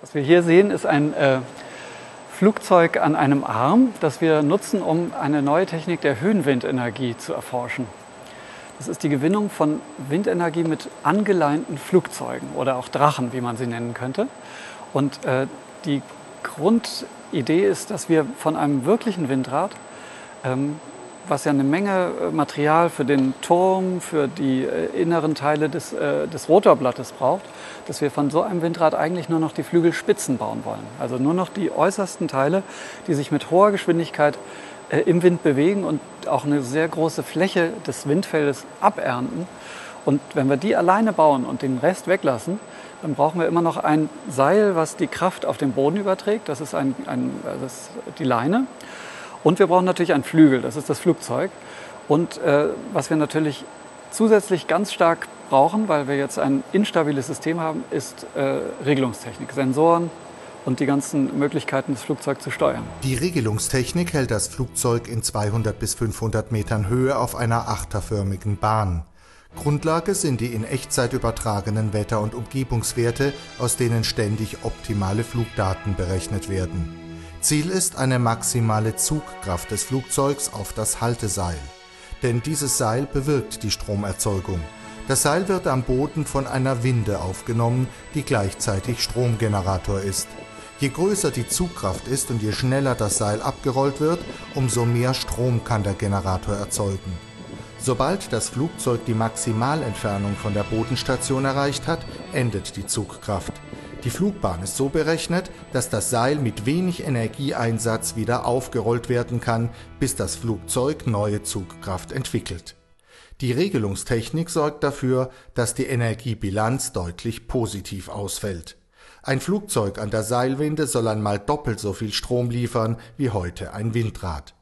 Was wir hier sehen, ist ein äh, Flugzeug an einem Arm, das wir nutzen, um eine neue Technik der Höhenwindenergie zu erforschen. Das ist die Gewinnung von Windenergie mit angeleinten Flugzeugen oder auch Drachen, wie man sie nennen könnte. Und äh, die Grundidee ist, dass wir von einem wirklichen Windrad ähm, was ja eine Menge äh, Material für den Turm, für die äh, inneren Teile des, äh, des Rotorblattes braucht, dass wir von so einem Windrad eigentlich nur noch die Flügelspitzen bauen wollen. Also nur noch die äußersten Teile, die sich mit hoher Geschwindigkeit im Wind bewegen und auch eine sehr große Fläche des Windfeldes abernten. Und wenn wir die alleine bauen und den Rest weglassen, dann brauchen wir immer noch ein Seil, was die Kraft auf den Boden überträgt. Das ist, ein, ein, das ist die Leine. Und wir brauchen natürlich einen Flügel, das ist das Flugzeug. Und äh, was wir natürlich zusätzlich ganz stark brauchen, weil wir jetzt ein instabiles System haben, ist äh, Regelungstechnik, Sensoren und die ganzen Möglichkeiten, das Flugzeug zu steuern. Die Regelungstechnik hält das Flugzeug in 200 bis 500 Metern Höhe auf einer achterförmigen Bahn. Grundlage sind die in Echtzeit übertragenen Wetter- und Umgebungswerte, aus denen ständig optimale Flugdaten berechnet werden. Ziel ist eine maximale Zugkraft des Flugzeugs auf das Halteseil. Denn dieses Seil bewirkt die Stromerzeugung. Das Seil wird am Boden von einer Winde aufgenommen, die gleichzeitig Stromgenerator ist. Je größer die Zugkraft ist und je schneller das Seil abgerollt wird, umso mehr Strom kann der Generator erzeugen. Sobald das Flugzeug die Maximalentfernung von der Bodenstation erreicht hat, endet die Zugkraft. Die Flugbahn ist so berechnet, dass das Seil mit wenig Energieeinsatz wieder aufgerollt werden kann, bis das Flugzeug neue Zugkraft entwickelt. Die Regelungstechnik sorgt dafür, dass die Energiebilanz deutlich positiv ausfällt. Ein Flugzeug an der Seilwinde soll einmal doppelt so viel Strom liefern wie heute ein Windrad.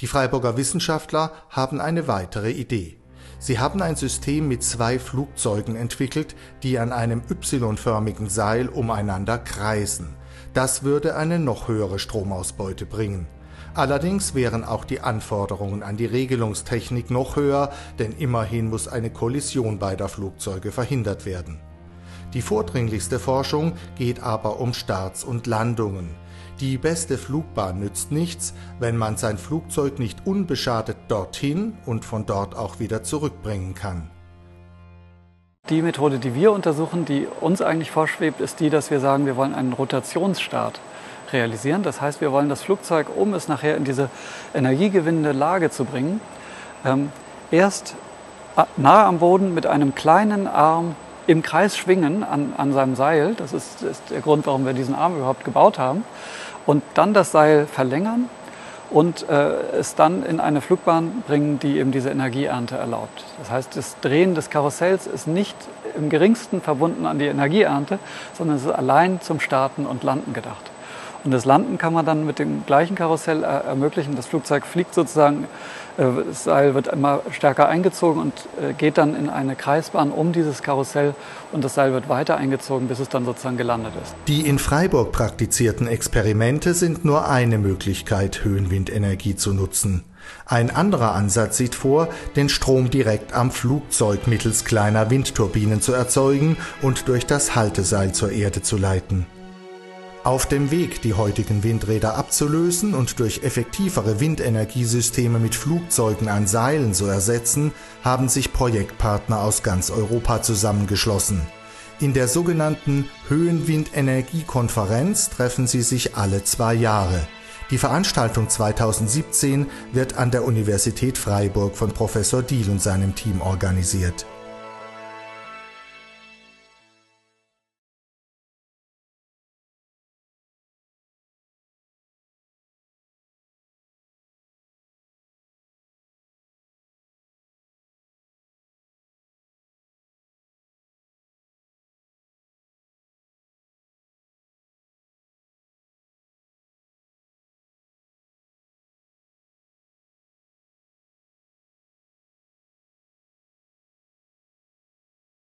Die Freiburger Wissenschaftler haben eine weitere Idee. Sie haben ein System mit zwei Flugzeugen entwickelt, die an einem Y-förmigen Seil umeinander kreisen. Das würde eine noch höhere Stromausbeute bringen. Allerdings wären auch die Anforderungen an die Regelungstechnik noch höher, denn immerhin muss eine Kollision beider Flugzeuge verhindert werden. Die vordringlichste Forschung geht aber um Starts und Landungen. Die beste Flugbahn nützt nichts, wenn man sein Flugzeug nicht unbeschadet dorthin und von dort auch wieder zurückbringen kann. Die Methode, die wir untersuchen, die uns eigentlich vorschwebt, ist die, dass wir sagen, wir wollen einen Rotationsstart realisieren. Das heißt, wir wollen das Flugzeug, um es nachher in diese energiegewinnende Lage zu bringen, ähm, erst nahe am Boden mit einem kleinen Arm im Kreis schwingen an, an seinem Seil. Das ist, ist der Grund, warum wir diesen Arm überhaupt gebaut haben und dann das Seil verlängern und äh, es dann in eine Flugbahn bringen, die eben diese Energieernte erlaubt. Das heißt, das Drehen des Karussells ist nicht im geringsten verbunden an die Energieernte, sondern es ist allein zum Starten und Landen gedacht. Und das Landen kann man dann mit dem gleichen Karussell äh, ermöglichen. Das Flugzeug fliegt sozusagen, äh, das Seil wird immer stärker eingezogen und äh, geht dann in eine Kreisbahn um dieses Karussell und das Seil wird weiter eingezogen, bis es dann sozusagen gelandet ist. Die in Freiburg praktizierten Experimente sind nur eine Möglichkeit, Höhenwindenergie zu nutzen. Ein anderer Ansatz sieht vor, den Strom direkt am Flugzeug mittels kleiner Windturbinen zu erzeugen und durch das Halteseil zur Erde zu leiten. Auf dem Weg, die heutigen Windräder abzulösen und durch effektivere Windenergiesysteme mit Flugzeugen an Seilen zu ersetzen, haben sich Projektpartner aus ganz Europa zusammengeschlossen. In der sogenannten Höhenwindenergiekonferenz treffen sie sich alle zwei Jahre. Die Veranstaltung 2017 wird an der Universität Freiburg von Professor Diehl und seinem Team organisiert.